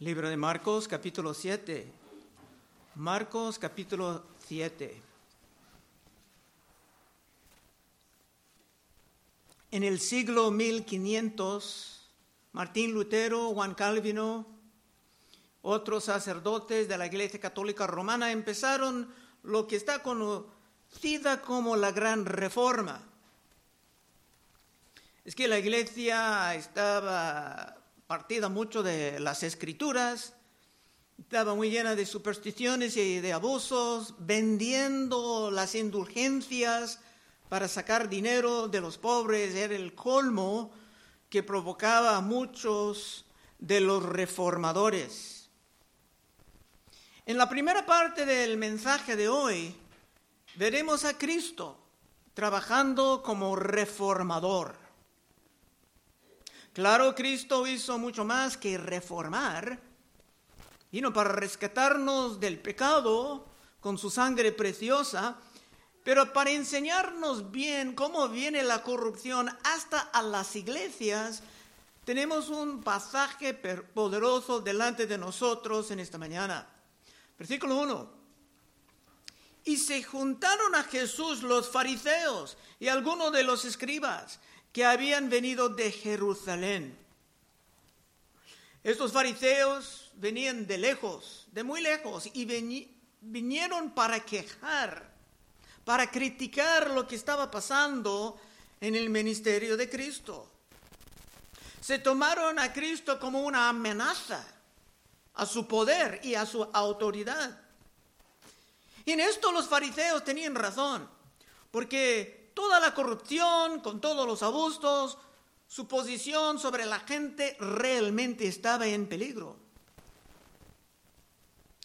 Libro de Marcos capítulo 7. Marcos capítulo 7. En el siglo 1500, Martín Lutero, Juan Calvino, otros sacerdotes de la Iglesia Católica Romana empezaron lo que está conocida como la Gran Reforma. Es que la Iglesia estaba partida mucho de las escrituras, estaba muy llena de supersticiones y de abusos, vendiendo las indulgencias para sacar dinero de los pobres, era el colmo que provocaba a muchos de los reformadores. En la primera parte del mensaje de hoy veremos a Cristo trabajando como reformador. Claro, Cristo hizo mucho más que reformar, vino para rescatarnos del pecado con su sangre preciosa, pero para enseñarnos bien cómo viene la corrupción hasta a las iglesias, tenemos un pasaje poderoso delante de nosotros en esta mañana. Versículo 1. Y se juntaron a Jesús los fariseos y algunos de los escribas que habían venido de Jerusalén. Estos fariseos venían de lejos, de muy lejos, y vinieron para quejar, para criticar lo que estaba pasando en el ministerio de Cristo. Se tomaron a Cristo como una amenaza a su poder y a su autoridad. Y en esto los fariseos tenían razón, porque toda la corrupción, con todos los abusos, su posición sobre la gente realmente estaba en peligro.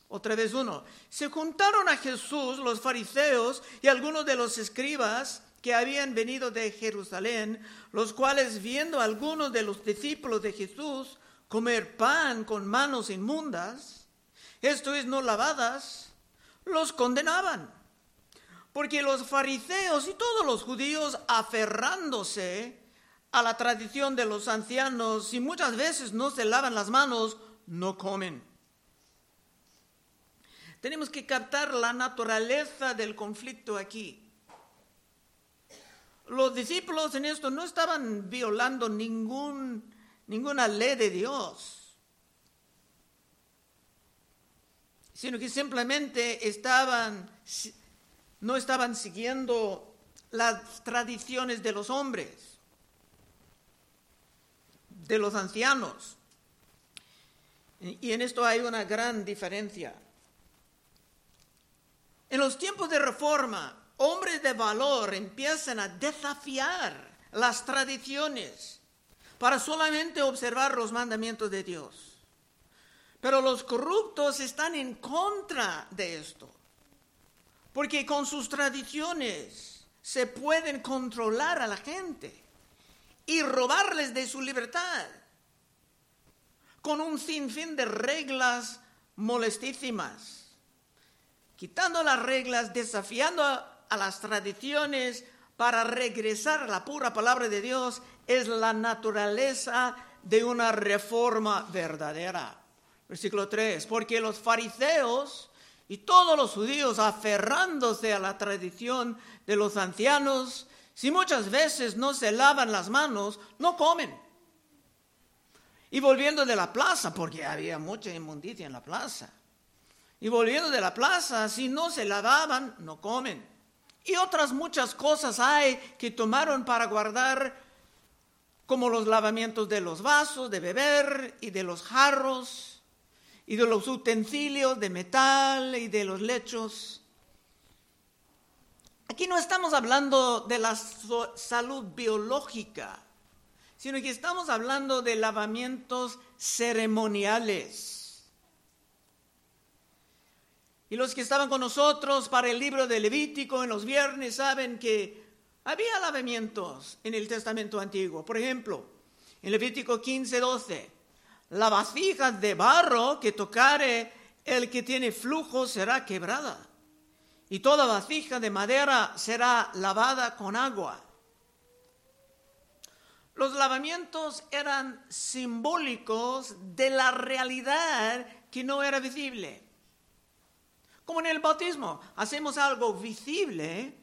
Otra vez uno, se juntaron a Jesús los fariseos y algunos de los escribas que habían venido de Jerusalén, los cuales viendo a algunos de los discípulos de Jesús comer pan con manos inmundas, esto es no lavadas, los condenaban porque los fariseos y todos los judíos aferrándose a la tradición de los ancianos y muchas veces no se lavan las manos, no comen. Tenemos que captar la naturaleza del conflicto aquí. Los discípulos en esto no estaban violando ningún, ninguna ley de Dios, sino que simplemente estaban no estaban siguiendo las tradiciones de los hombres, de los ancianos. Y en esto hay una gran diferencia. En los tiempos de reforma, hombres de valor empiezan a desafiar las tradiciones para solamente observar los mandamientos de Dios. Pero los corruptos están en contra de esto porque con sus tradiciones se pueden controlar a la gente y robarles de su libertad con un sinfín de reglas molestísimas, quitando las reglas, desafiando a, las tradiciones para regresar a la pura palabra de Dios, es la naturaleza de una reforma verdadera. Versículo 3, porque los fariseos y todos los judíos aferrándose a la tradición de los ancianos, si muchas veces no se lavan las manos, no comen. Y volviendo de la plaza, porque había mucha inmundicia en la plaza. Y volviendo de la plaza, si no se lavaban, no comen. Y otras muchas cosas hay que tomaron para guardar, como los lavamientos de los vasos de beber y de los jarros y de los utensilios de metal y de los lechos. Aquí no estamos hablando de la salud biológica, sino que estamos hablando de lavamientos ceremoniales. Y los que estaban con nosotros para el libro de Levítico en los viernes saben que había lavamientos en el Testamento Antiguo. Por ejemplo, en Levítico 15, 12, la vasija de barro que tocare el que tiene flujo será quebrada, y toda vasija de madera será lavada con agua. Los lavamientos eran simbólicos de la realidad que no era visible. Como en el bautismo, hacemos algo visible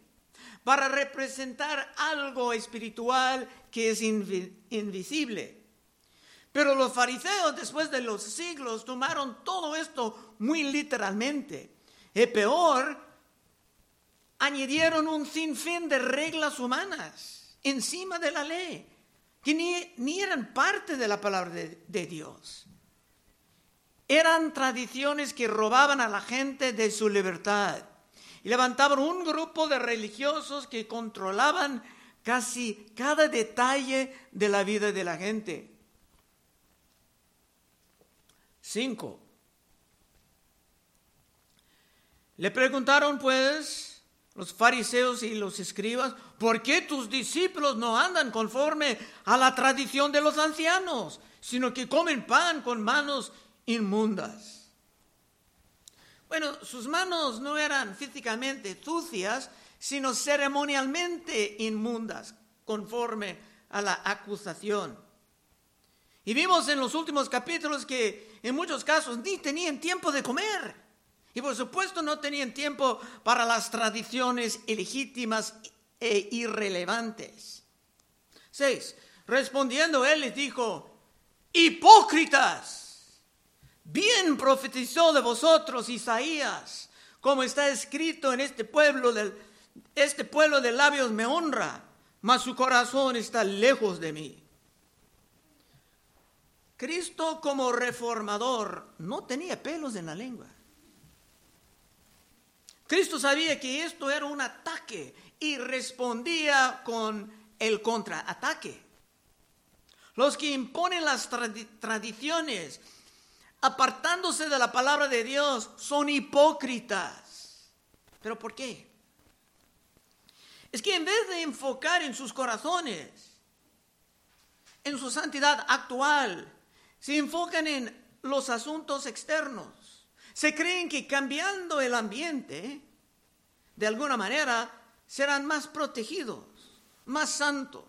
para representar algo espiritual que es invisible. Pero los fariseos después de los siglos tomaron todo esto muy literalmente. Y peor, añadieron un sinfín de reglas humanas encima de la ley, que ni, eran parte de la palabra de Dios. Eran tradiciones que robaban a la gente de su libertad y levantaban un grupo de religiosos que controlaban casi cada detalle de la vida de la gente. Cinco. Le preguntaron pues los fariseos y los escribas, ¿por qué tus discípulos no andan conforme a la tradición de los ancianos, sino que comen pan con manos inmundas? Bueno, sus manos no eran físicamente sucias, sino ceremonialmente inmundas, conforme a la acusación. Y vimos en los últimos capítulos que en muchos casos ni tenían tiempo de comer. Y por supuesto no tenían tiempo para las tradiciones ilegítimas e irrelevantes. Seis, respondiendo él les dijo, hipócritas. Bien profetizó de vosotros Isaías, como está escrito en este pueblo del, este pueblo de labios me honra, mas su corazón está lejos de mí. Cristo como reformador no tenía pelos en la lengua. Cristo sabía que esto era un ataque y respondía con el contraataque. Los que imponen las tradiciones apartándose de la palabra de Dios, son hipócritas. ¿Pero por qué? Es que en vez de enfocar en sus corazones, en su santidad actual, se enfocan en los asuntos externos. Se creen que cambiando el ambiente, de alguna manera, serán más protegidos, más santos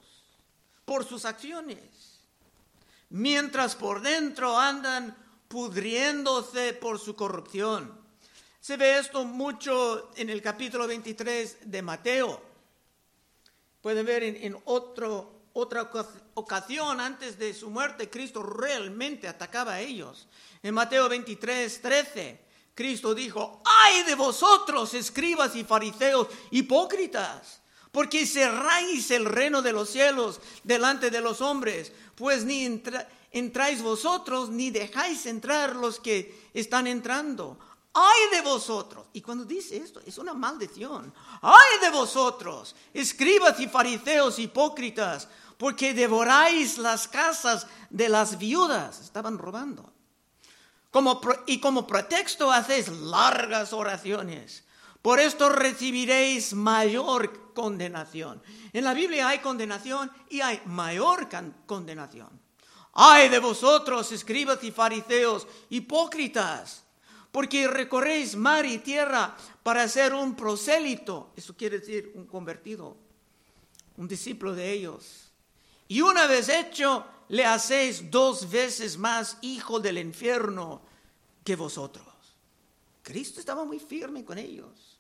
por sus acciones. Mientras por dentro andan pudriéndose por su corrupción. Se ve esto mucho en el capítulo 23 de Mateo. Pueden ver en, otro, otra ocasión, antes de su muerte, Cristo realmente atacaba a ellos. En Mateo 23, 13, Cristo dijo, ay de vosotros, escribas y fariseos, hipócritas, porque cerráis el reino de los cielos delante de los hombres, pues ni entráis vosotros, ni dejáis entrar los que están entrando. ¡Ay de vosotros! Y cuando dice esto, es una maldición. ¡Ay de vosotros! Escribas y fariseos hipócritas, porque devoráis las casas de las viudas. Estaban robando. Como, y como pretexto hacéis largas oraciones. Por esto recibiréis mayor condenación. En la Biblia hay condenación y hay mayor condenación. Ay de vosotros, escribas y fariseos, hipócritas, porque recorréis mar y tierra para ser un prosélito, eso quiere decir un convertido, un discípulo de ellos. Y una vez hecho, le hacéis dos veces más hijo del infierno que vosotros. Cristo estaba muy firme con ellos.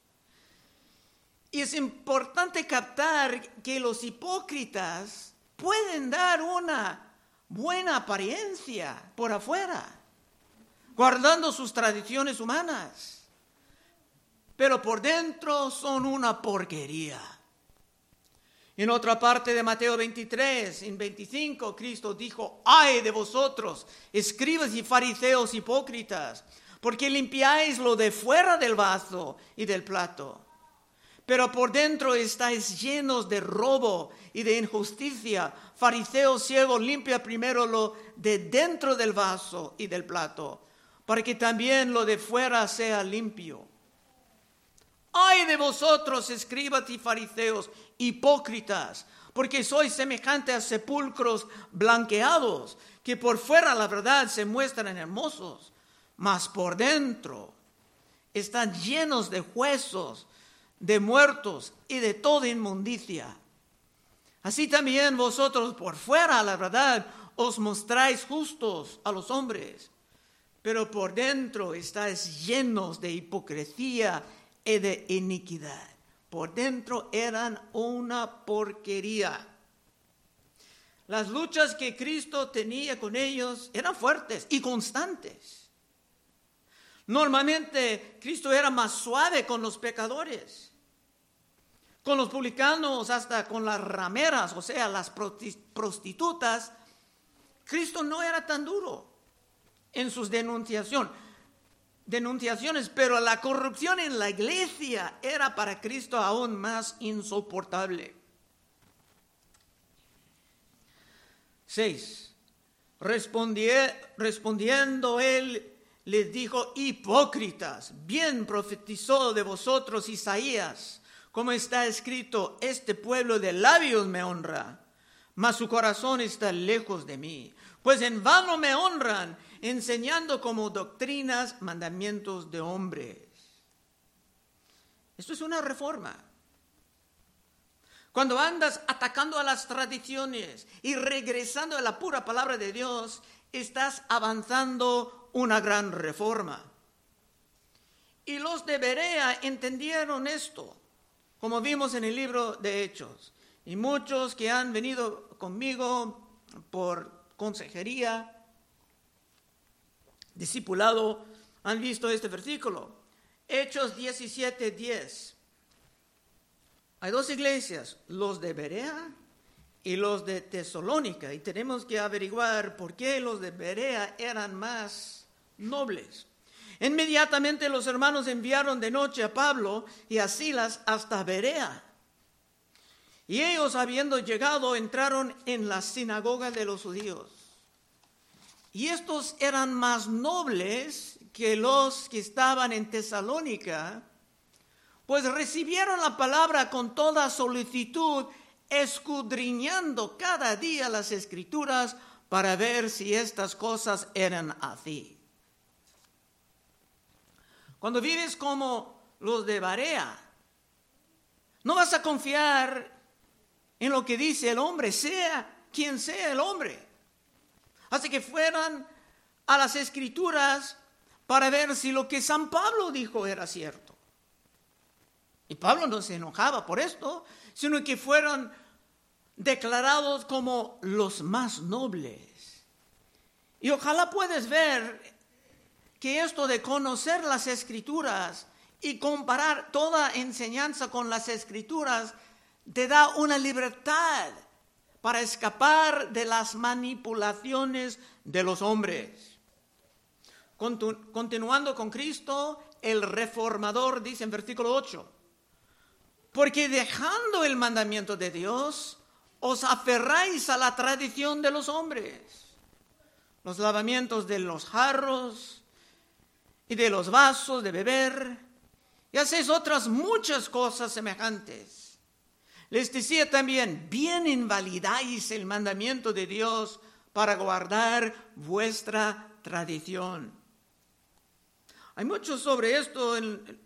Y es importante captar que los hipócritas pueden dar una buena apariencia por afuera, guardando sus tradiciones humanas, pero por dentro son una porquería. En otra parte de Mateo 23, en 25, Cristo dijo, ay de vosotros, escribas y fariseos hipócritas, porque limpiáis lo de fuera del vaso y del plato pero por dentro estáis llenos de robo y de injusticia. Fariseo ciego, limpia primero lo de dentro del vaso y del plato, para que también lo de fuera sea limpio. Ay de vosotros, escribas y fariseos, hipócritas, porque sois semejantes a sepulcros blanqueados, que por fuera la verdad se muestran hermosos, mas por dentro están llenos de huesos de muertos y de toda inmundicia. Así también vosotros por fuera, la verdad, os mostráis justos a los hombres, pero por dentro estáis llenos de hipocresía y de iniquidad. Por dentro eran una porquería. Las luchas que Cristo tenía con ellos eran fuertes y constantes. Normalmente Cristo era más suave con los pecadores con los publicanos, hasta con las rameras, o sea, las prostitutas, Cristo no era tan duro en sus denunciación, denunciaciones, pero la corrupción en la iglesia era para Cristo aún más insoportable. Seis. respondiendo él les dijo, hipócritas, bien profetizó de vosotros Isaías como está escrito, este pueblo de labios me honra, mas su corazón está lejos de mí. Pues en vano me honran, enseñando como doctrinas mandamientos de hombres. Esto es una reforma. Cuando andas atacando a las tradiciones y regresando a la pura palabra de Dios, estás avanzando una gran reforma. Y los de Berea entendieron esto como vimos en el libro de Hechos. Y muchos que han venido conmigo por consejería, discipulado, han visto este versículo. Hechos 17, 10. Hay dos iglesias, los de Berea y los de Tesalónica, y tenemos que averiguar por qué los de Berea eran más nobles. Inmediatamente los hermanos enviaron de noche a Pablo y a Silas hasta Berea. Y ellos, habiendo llegado, entraron en la sinagoga de los judíos. Y estos eran más nobles que los que estaban en Tesalónica, pues recibieron la palabra con toda solicitud, escudriñando cada día las escrituras para ver si estas cosas eran así. Cuando vives como los de Barea, no vas a confiar en lo que dice el hombre, sea quien sea el hombre. Así que fueran a las escrituras para ver si lo que San Pablo dijo era cierto. Y Pablo no se enojaba por esto, sino que fueron declarados como los más nobles. Y ojalá puedes ver que esto de conocer las escrituras y comparar toda enseñanza con las escrituras te da una libertad para escapar de las manipulaciones de los hombres. Continuando con Cristo, el reformador dice en versículo 8, porque dejando el mandamiento de Dios, os aferráis a la tradición de los hombres, los lavamientos de los jarros, y de los vasos de beber, y hacéis otras muchas cosas semejantes. Les decía también, bien invalidáis el mandamiento de Dios para guardar vuestra tradición. Hay mucho sobre esto en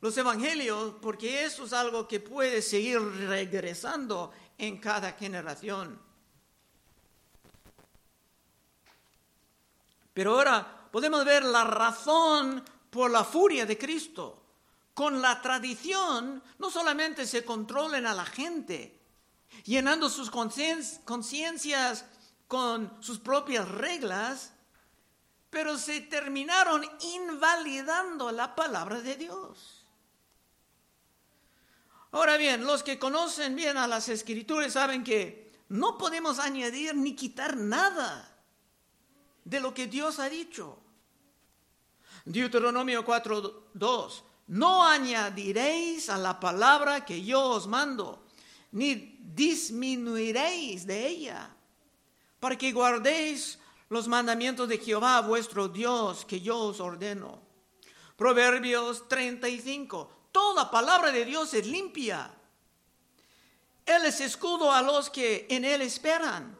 los evangelios, porque eso es algo que puede seguir regresando en cada generación. Pero ahora podemos ver la razón por la furia de Cristo. Con la tradición no solamente se controlan a la gente, llenando sus conciencias con sus propias reglas, pero se terminaron invalidando la palabra de Dios. Ahora bien, los que conocen bien a las escrituras saben que no podemos añadir ni quitar nada de lo que Dios ha dicho. Deuteronomio 4.2, no añadiréis a la palabra que yo os mando, ni disminuiréis de ella, para que guardéis los mandamientos de Jehová vuestro Dios que yo os ordeno. Proverbios 35, toda palabra de Dios es limpia. Él es escudo a los que en él esperan.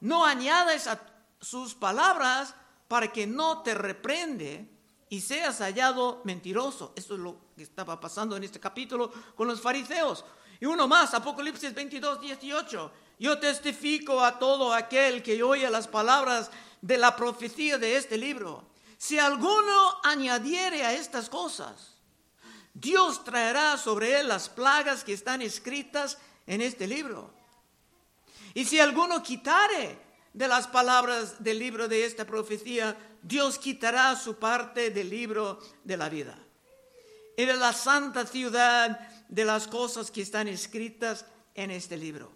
No añades a sus palabras para que no te reprende y seas hallado mentiroso. Esto es lo que estaba pasando en este capítulo con los fariseos. Y uno más, Apocalipsis 22, 18. Yo testifico a todo aquel que oye las palabras de la profecía de este libro. Si alguno añadiere a estas cosas, Dios traerá sobre él las plagas que están escritas en este libro. Y si alguno quitare de las palabras del libro de esta profecía, Dios quitará su parte del libro de la vida. Y la santa ciudad de las cosas que están escritas en este libro.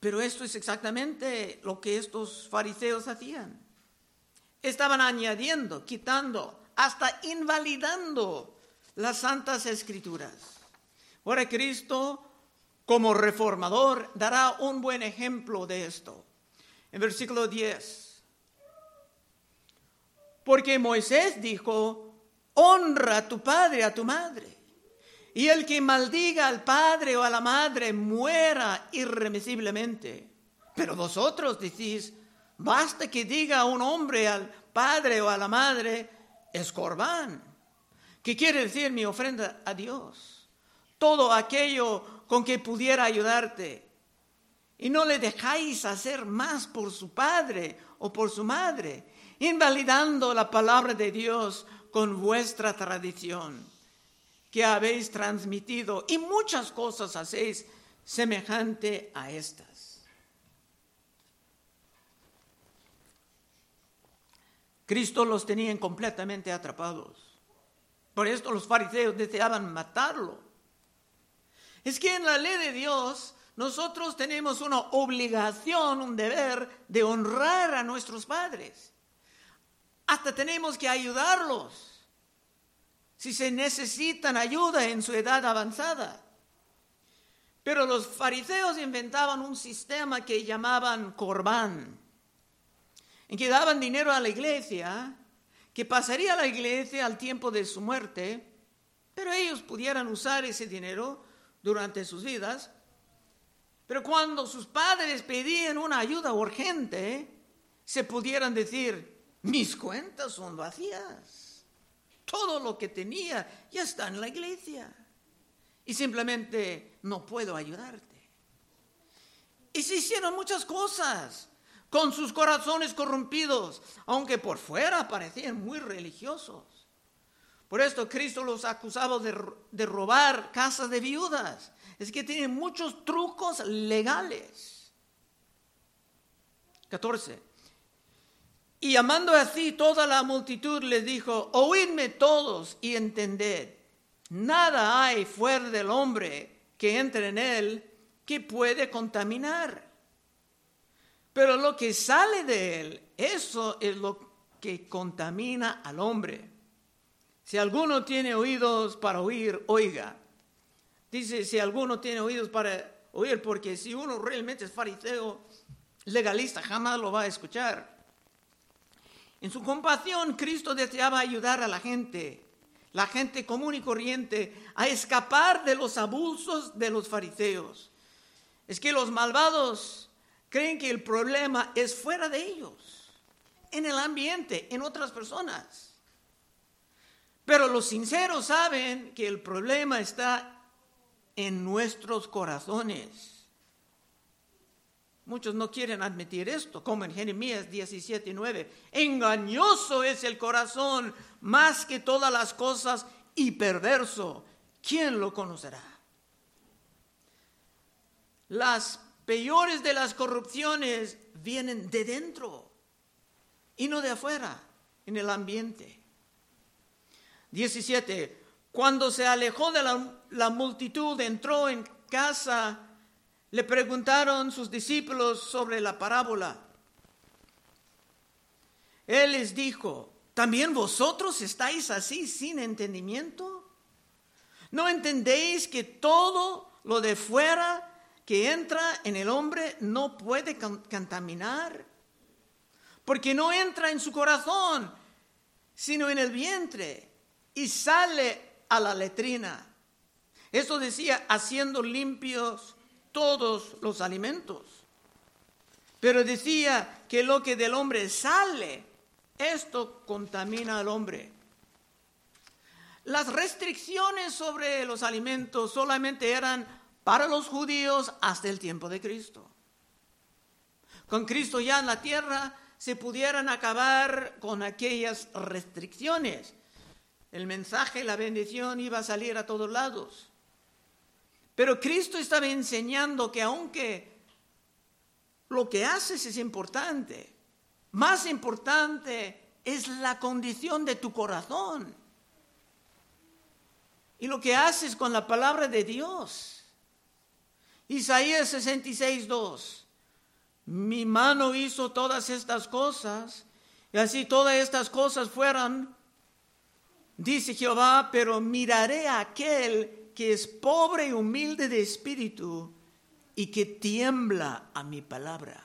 Pero esto es exactamente lo que estos fariseos hacían. Estaban añadiendo, quitando, hasta invalidando las santas escrituras. Ahora Cristo, como reformador, dará un buen ejemplo de esto. En versículo 10. Porque Moisés dijo, honra a tu padre, a tu madre. Y el que maldiga al padre o a la madre muera irremisiblemente. Pero vosotros decís, basta que diga un hombre al padre o a la madre, es corbán. ¿Qué quiere decir mi ofrenda a Dios? Todo aquello con que pudiera ayudarte. Y no le dejáis hacer más por su padre o por su madre, invalidando la palabra de Dios con vuestra tradición que habéis transmitido y muchas cosas hacéis semejante a estas. Cristo los tenía completamente atrapados. Por esto los fariseos deseaban matarlo. Es que en la ley de Dios nosotros tenemos una obligación, un deber de honrar a nuestros padres. Hasta tenemos que ayudarlos si se necesitan ayuda en su edad avanzada. Pero los fariseos inventaban un sistema que llamaban corbán, en que daban dinero a la iglesia, que pasaría a la iglesia al tiempo de su muerte, pero ellos pudieran usar ese dinero durante sus vidas. Pero cuando sus padres pedían una ayuda urgente, se pudieran decir, mis cuentas son vacías todo lo que tenía ya está en la iglesia. Y simplemente no puedo ayudarte. Y se hicieron muchas cosas con sus corazones corrompidos, aunque por fuera parecían muy religiosos. Por esto Cristo los acusaba de, de robar casas de viudas. Es que tienen muchos trucos legales. 14. Y llamando así toda la multitud les dijo, oídme todos y entended, nada hay fuera del hombre que entre en él que puede contaminar. Pero lo que sale de él, eso es lo que contamina al hombre. Si alguno tiene oídos para oír, oiga. Dice, si alguno tiene oídos para oír, porque si uno realmente es fariseo, legalista, jamás lo va a escuchar. En su compasión, Cristo deseaba ayudar a la gente, la gente común y corriente, a escapar de los abusos de los fariseos. Es que los malvados creen que el problema es fuera de ellos, en el ambiente, en otras personas. Pero los sinceros saben que el problema está en nuestros corazones. Muchos no quieren admitir esto, como en Jeremías 17, 9. Engañoso es el corazón más que todas las cosas y perverso. ¿Quién lo conocerá? Las peores de las corrupciones vienen de dentro y no de afuera, en el ambiente. 17. Cuando se alejó de la, la multitud, entró en casa le preguntaron sus discípulos sobre la parábola. Él les dijo, ¿también vosotros estáis así sin entendimiento? ¿No entendéis que todo lo de fuera que entra en el hombre no puede contaminar? Porque no entra en su corazón, sino en el vientre y sale a la letrina. Eso decía, haciendo limpios todos los alimentos. Pero decía que lo que del hombre sale, esto contamina al hombre. Las restricciones sobre los alimentos solamente eran para los judíos hasta el tiempo de Cristo. Con Cristo ya en la tierra se pudieran acabar con aquellas restricciones. El mensaje, la bendición iba a salir a todos lados. Pero Cristo estaba enseñando que aunque lo que haces es importante, más importante es la condición de tu corazón y lo que haces con la palabra de Dios. Isaías 66, 2. Mi mano hizo todas estas cosas, y así todas estas cosas fueran, dice Jehová, pero miraré a aquel que es pobre y humilde de espíritu y que tiembla a mi palabra.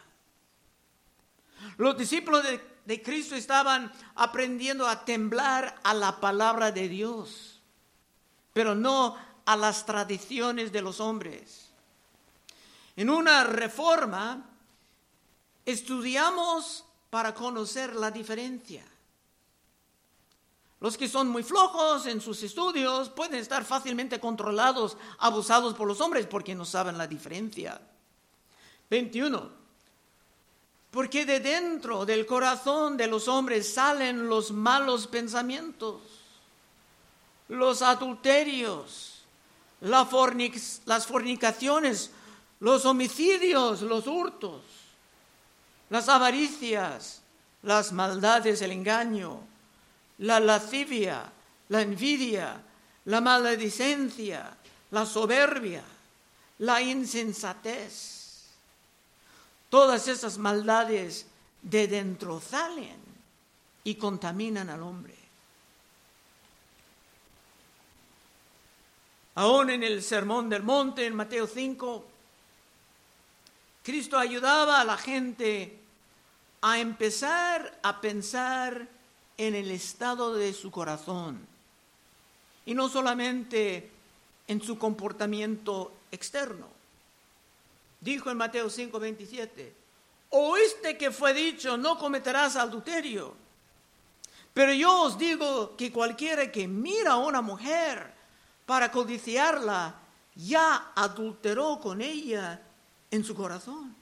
Los discípulos de, Cristo estaban aprendiendo a temblar a la palabra de Dios, pero no a las tradiciones de los hombres. En una reforma, estudiamos para conocer la diferencia. Los que son muy flojos en sus estudios pueden estar fácilmente controlados, abusados por los hombres porque no saben la diferencia. 21. Porque de dentro del corazón de los hombres salen los malos pensamientos, los adulterios, las fornicaciones, los homicidios, los hurtos las avaricias, las maldades, el engaño, la lascivia, la envidia, la maledicencia, la soberbia, la insensatez. Todas esas maldades de dentro salen y contaminan al hombre. Aún en el Sermón del Monte, en Mateo 5, Cristo ayudaba a la gente a empezar a pensar en el estado de su corazón y no solamente en su comportamiento externo. Dijo en Mateo 5:27, oíste que fue dicho, no cometerás adulterio. Pero yo os digo que cualquiera que mira a una mujer para codiciarla, ya adulteró con ella en su corazón.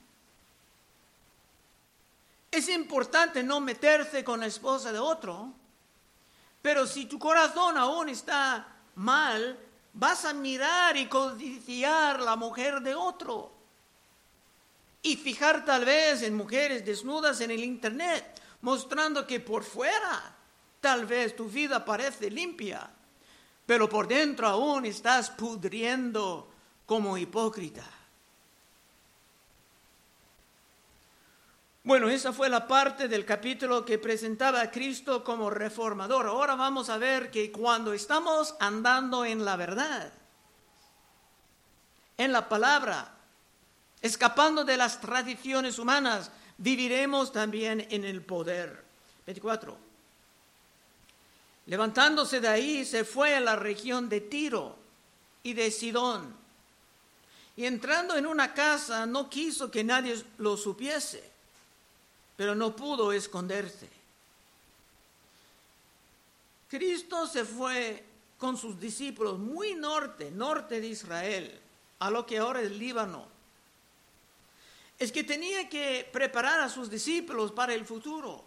Es importante no meterse con la esposa de otro, pero si tu corazón aún está mal, vas a mirar y codiciar la mujer de otro. Y fijar tal vez en mujeres desnudas en el internet, mostrando que por fuera tal vez tu vida parece limpia, pero por dentro aún estás pudriendo como hipócrita. Bueno, esa fue la parte del capítulo que presentaba a Cristo como reformador. Ahora vamos a ver que cuando estamos andando en la verdad, en la palabra, escapando de las tradiciones humanas, viviremos también en el poder. 24. Levantándose de ahí, se fue a la región de Tiro y de Sidón. Y entrando en una casa, no quiso que nadie lo supiese pero no pudo esconderse. Cristo se fue con sus discípulos muy norte, norte de Israel, a lo que ahora es Líbano. Es que tenía que preparar a sus discípulos para el futuro.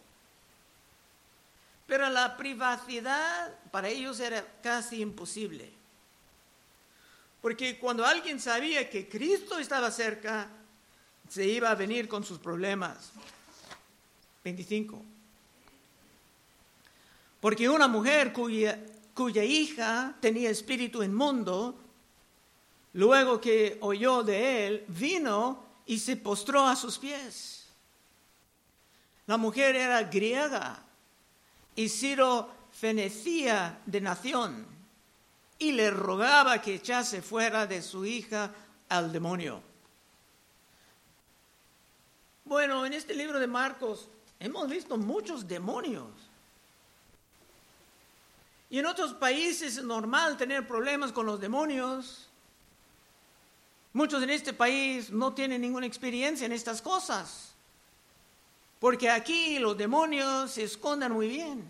Pero la privacidad para ellos era casi imposible. Porque cuando alguien sabía que Cristo estaba cerca, se iba a venir con sus problemas. 25. Porque una mujer cuya, cuya hija tenía espíritu inmundo, luego que oyó de él, vino y se postró a sus pies. La mujer era griega y Ciro fenecía de nación y le rogaba que echase fuera de su hija al demonio. Bueno, en este libro de Marcos Hemos visto muchos demonios. Y en otros países es normal tener problemas con los demonios. Muchos en este país no tienen ninguna experiencia en estas cosas. Porque aquí los demonios se esconden muy bien.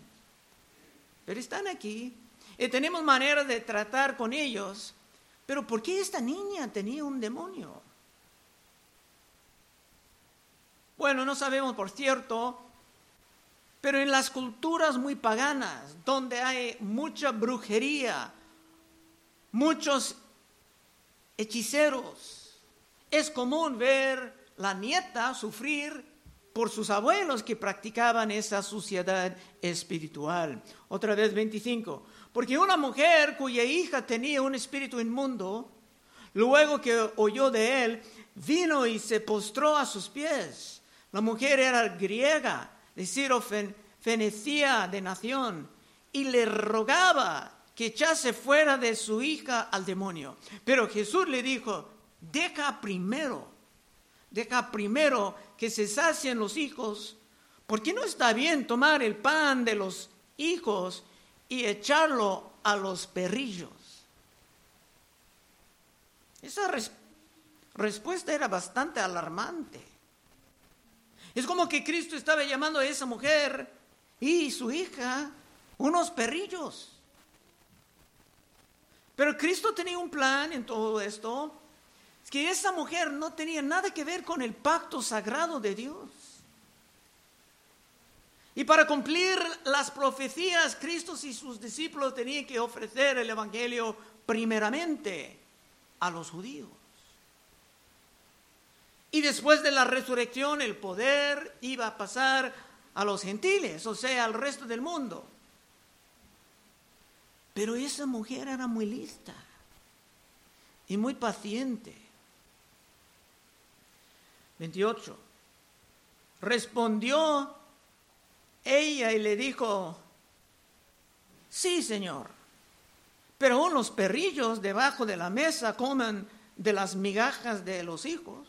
Pero están aquí. y tenemos manera de tratar con ellos, pero ¿por qué esta niña tenía un demonio? Bueno, no sabemos por cierto, pero en las culturas muy paganas, donde hay mucha brujería, muchos hechiceros, es común ver la nieta sufrir por sus abuelos que practicaban esa suciedad espiritual. Otra vez 25. Porque una mujer cuya hija tenía un espíritu inmundo, luego que oyó de él, vino y se postró a sus pies. La mujer era griega, de Ciro Fenecía de nación, y le rogaba que echase fuera de su hija al demonio. Pero Jesús le dijo, deja primero deja primero que se sacien los hijos, porque no está bien tomar el pan de los hijos y echarlo a los perrillos. Esa respuesta era bastante alarmante. Es como que Cristo estaba llamando a esa mujer y su hija unos perrillos. Pero Cristo tenía un plan en todo esto que esa mujer no tenía nada que ver con el pacto sagrado de Dios. Y para cumplir las profecías, Cristo y sus discípulos tenían que ofrecer el Evangelio primeramente a los judíos. Y después de la resurrección el poder iba a pasar a los gentiles, o sea, al resto del mundo. Pero esa mujer era muy lista y muy paciente. 28. Respondió ella y le dijo, sí, Señor, pero los perrillos debajo de la mesa comen de las migajas de los hijos.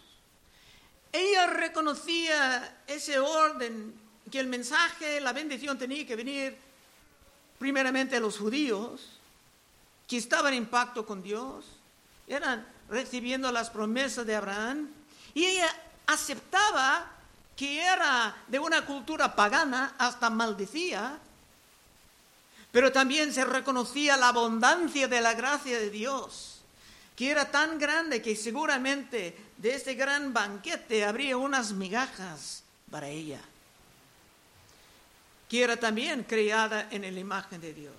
Ella reconocía ese orden, que el mensaje, la bendición tenía que venir primeramente a los judíos, que estaban en pacto con Dios, eran recibiendo las promesas de Abraham, y ella aceptaba que era de una cultura pagana, hasta maldecía, pero también se reconocía la abundancia de la gracia de Dios, que era tan grande que seguramente de este gran banquete habría unas migajas para ella, que era también creada en la imagen de Dios.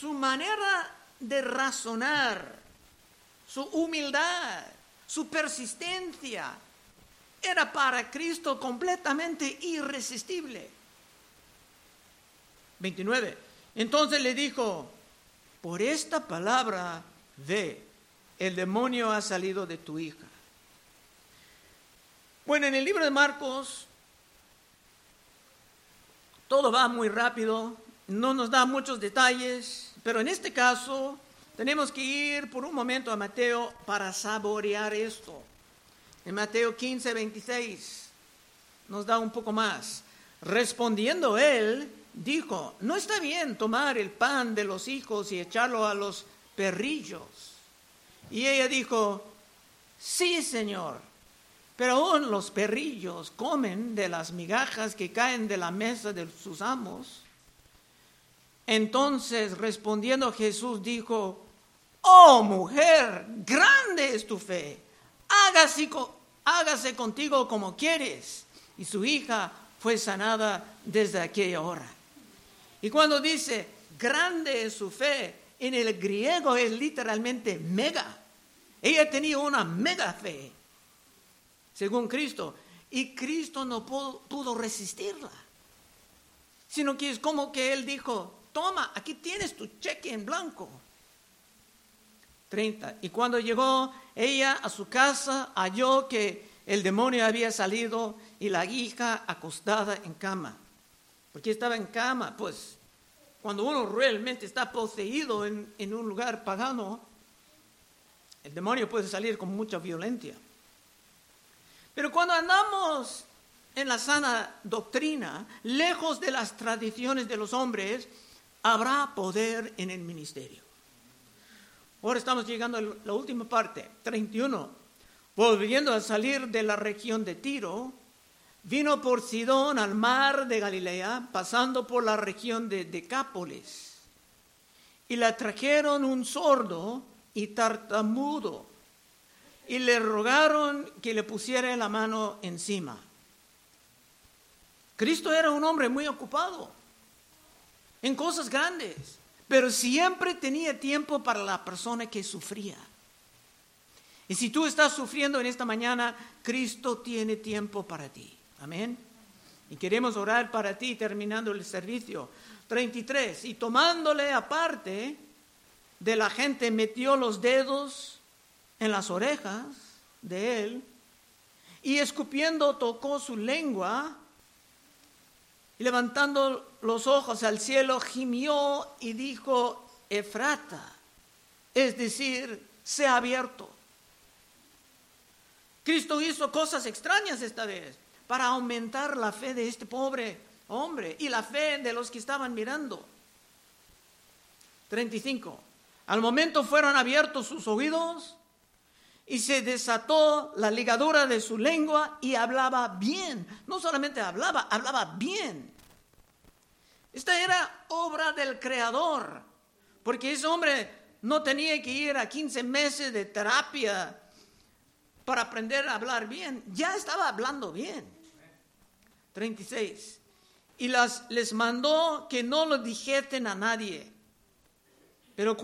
Su manera de razonar, su humildad, su persistencia era para Cristo completamente irresistible. 29. Entonces le dijo, por esta palabra ve, el demonio ha salido de tu hija. Bueno, en el libro de Marcos todo va muy rápido, no nos da muchos detalles, pero en este caso tenemos que ir por un momento a Mateo para saborear esto. En Mateo 15, 26 nos da un poco más. Respondiendo él, dijo, no está bien tomar el pan de los hijos y echarlo a los perrillos. Y ella dijo, sí, Señor, pero aún los perrillos comen de las migajas que caen de la mesa de sus amos. Entonces respondiendo Jesús dijo, oh mujer, grande es tu fe, hágase, contigo como quieres. Y su hija fue sanada desde aquella hora. Y cuando dice, grande es su fe, en el griego es literalmente mega. Ella tenía una mega fe, según Cristo, y Cristo no pudo, resistirla. Sino que es como que Él dijo, toma, aquí tienes tu cheque en blanco 30. Y cuando llegó ella a su casa, halló que el demonio había salido y la hija acostada en cama. Porque estaba en cama, pues cuando uno realmente está poseído en, en un lugar pagano, el demonio puede salir con mucha violencia. Pero cuando andamos en la sana doctrina, lejos de las tradiciones de los hombres, habrá poder en el ministerio. Ahora estamos llegando a la última parte, 31. Volviendo a salir de la región de Tiro, vino por Sidón al mar de Galilea, pasando por la región de Decápolis. y le trajeron un sordo y tartamudo y le rogaron que le pusiera la mano encima. Cristo era un hombre muy ocupado en cosas grandes, pero siempre tenía tiempo para la persona que sufría. Y si tú estás sufriendo en esta mañana, Cristo tiene tiempo para ti. Amén. Y queremos orar para ti terminando el servicio. 33. Y tomándole aparte de la gente, metió los dedos en las orejas de él y escupiendo tocó su lengua y levantando los ojos al cielo gimió y dijo, Efrata, es decir, se ha abierto. Cristo hizo cosas extrañas esta vez para aumentar la fe de este pobre hombre y la fe de los que estaban mirando. 35. Al momento fueron abiertos sus oídos y se desató la ligadura de su lengua y hablaba bien. No solamente hablaba, hablaba bien. Esta era obra del Creador, porque ese hombre no tenía que ir a 15 meses de terapia para aprender a hablar bien, ya estaba hablando bien. 36. Y las, les mandó que no lo dijesen a nadie. Pero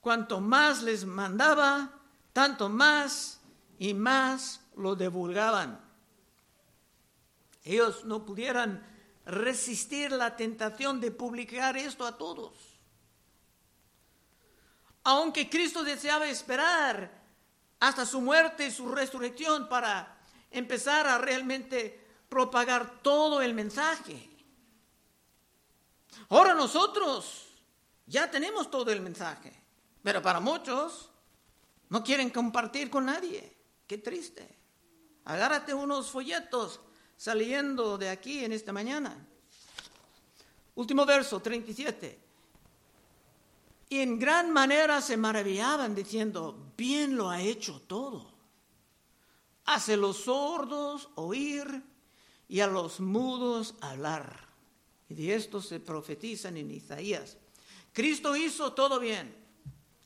cuanto más les mandaba, tanto más y más lo divulgaban. Ellos no pudieran resistir la tentación de publicar esto a todos. Aunque Cristo deseaba esperar hasta su muerte y su resurrección para empezar a realmente propagar todo el mensaje. Ahora nosotros ya tenemos todo el mensaje, pero para muchos no quieren compartir con nadie. Qué triste. Agárrate unos folletos saliendo de aquí en esta mañana. Último verso, 37. Y en gran manera se maravillaban diciendo, bien lo ha hecho todo. Hace los sordos oír y a los mudos hablar. Y de esto se profetizan en Isaías. Cristo hizo todo bien.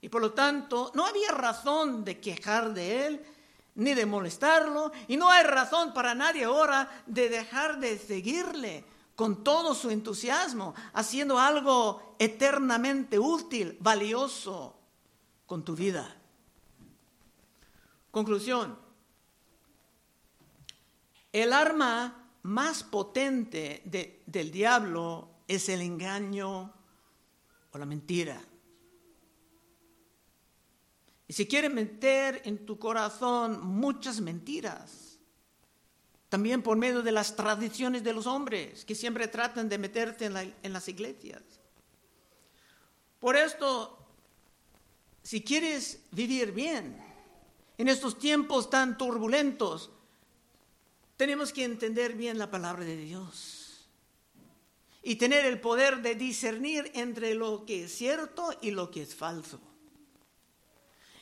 Y por lo tanto, no había razón de quejar de él, ni de molestarlo, y no hay razón para nadie ahora de dejar de seguirle con todo su entusiasmo, haciendo algo eternamente útil, valioso con tu vida. Conclusión. El arma más potente del diablo es el engaño o la mentira. Y si quiere meter en tu corazón muchas mentiras, también por medio de las tradiciones de los hombres que siempre tratan de meterte en, en las iglesias. Por esto, si quieres vivir bien en estos tiempos tan turbulentos, tenemos que entender bien la palabra de Dios y tener el poder de discernir entre lo que es cierto y lo que es falso.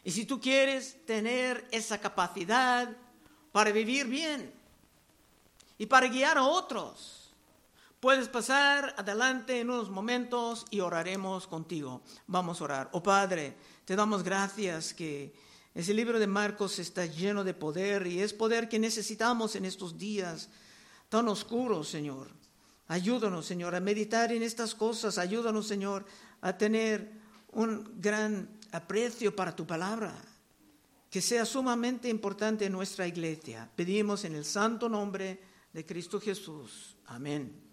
Y si tú quieres tener esa capacidad para vivir bien y para guiar a otros, puedes pasar adelante en unos momentos y oraremos contigo. Vamos a orar. Oh Padre, te damos gracias que ese libro de Marcos está lleno de poder y es poder que necesitamos en estos días tan oscuros, Señor. Ayúdanos, Señor, a meditar en estas cosas. Ayúdanos, Señor, a tener un gran aprecio para tu palabra. Que sea sumamente importante en nuestra iglesia. Pedimos en el santo nombre de Cristo Jesús. Amén.